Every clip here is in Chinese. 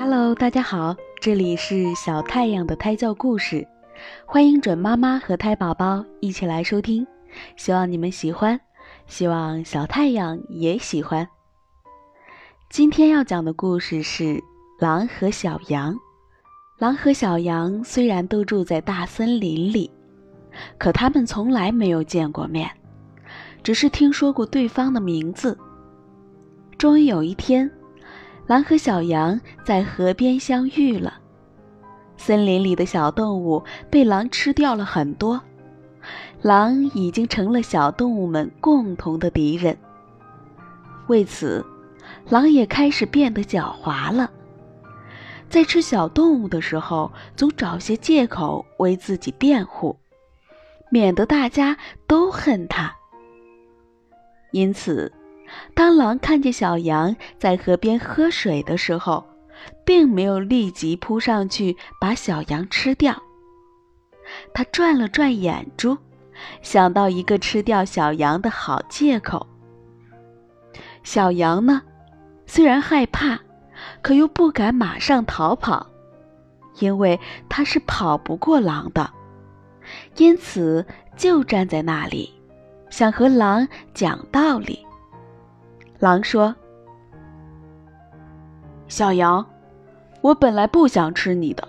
Hello，大家好，这里是小太阳的胎教故事，欢迎准妈妈和胎宝宝一起来收听，希望你们喜欢，希望小太阳也喜欢。今天要讲的故事是狼和小羊。狼和小羊虽然都住在大森林里，可他们从来没有见过面，只是听说过对方的名字。终于有一天。狼和小羊在河边相遇了。森林里的小动物被狼吃掉了很多，狼已经成了小动物们共同的敌人。为此，狼也开始变得狡猾了，在吃小动物的时候，总找些借口为自己辩护，免得大家都恨他。因此。当狼看见小羊在河边喝水的时候，并没有立即扑上去把小羊吃掉。他转了转眼珠，想到一个吃掉小羊的好借口。小羊呢，虽然害怕，可又不敢马上逃跑，因为它是跑不过狼的，因此就站在那里，想和狼讲道理。狼说：“小羊，我本来不想吃你的，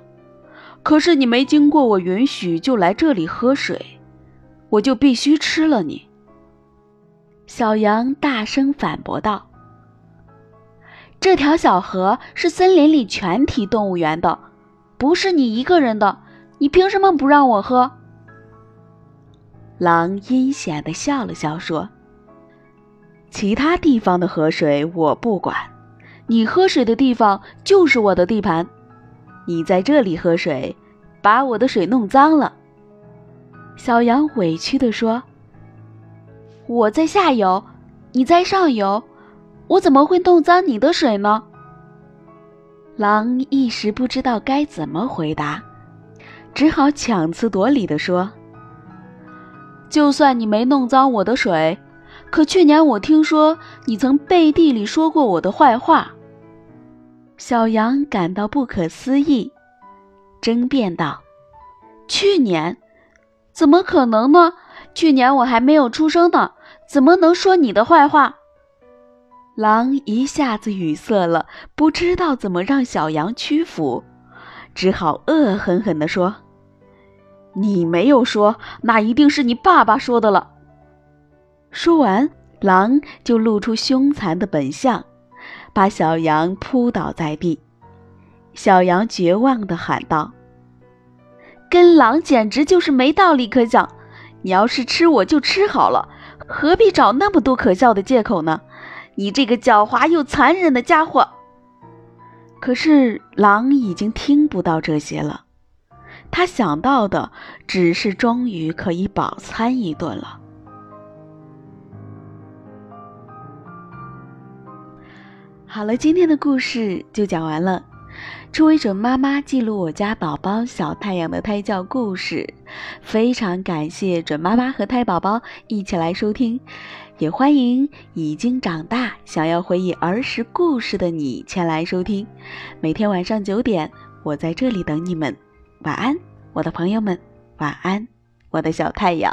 可是你没经过我允许就来这里喝水，我就必须吃了你。”小羊大声反驳道：“这条小河是森林里全体动物园的，不是你一个人的，你凭什么不让我喝？”狼阴险的笑了笑说。其他地方的河水我不管，你喝水的地方就是我的地盘。你在这里喝水，把我的水弄脏了。小羊委屈地说：“我在下游，你在上游，我怎么会弄脏你的水呢？”狼一时不知道该怎么回答，只好强词夺理地说：“就算你没弄脏我的水。”可去年我听说你曾背地里说过我的坏话。小羊感到不可思议，争辩道：“去年？怎么可能呢？去年我还没有出生呢，怎么能说你的坏话？”狼一下子语塞了，不知道怎么让小羊屈服，只好恶狠狠地说：“你没有说，那一定是你爸爸说的了。”说完，狼就露出凶残的本相，把小羊扑倒在地。小羊绝望地喊道：“跟狼简直就是没道理可讲！你要是吃我就吃好了，何必找那么多可笑的借口呢？你这个狡猾又残忍的家伙！”可是狼已经听不到这些了，他想到的只是终于可以饱餐一顿了。好了，今天的故事就讲完了。初为准妈妈记录我家宝宝小太阳的胎教故事，非常感谢准妈妈和胎宝宝一起来收听，也欢迎已经长大想要回忆儿时故事的你前来收听。每天晚上九点，我在这里等你们。晚安，我的朋友们，晚安，我的小太阳。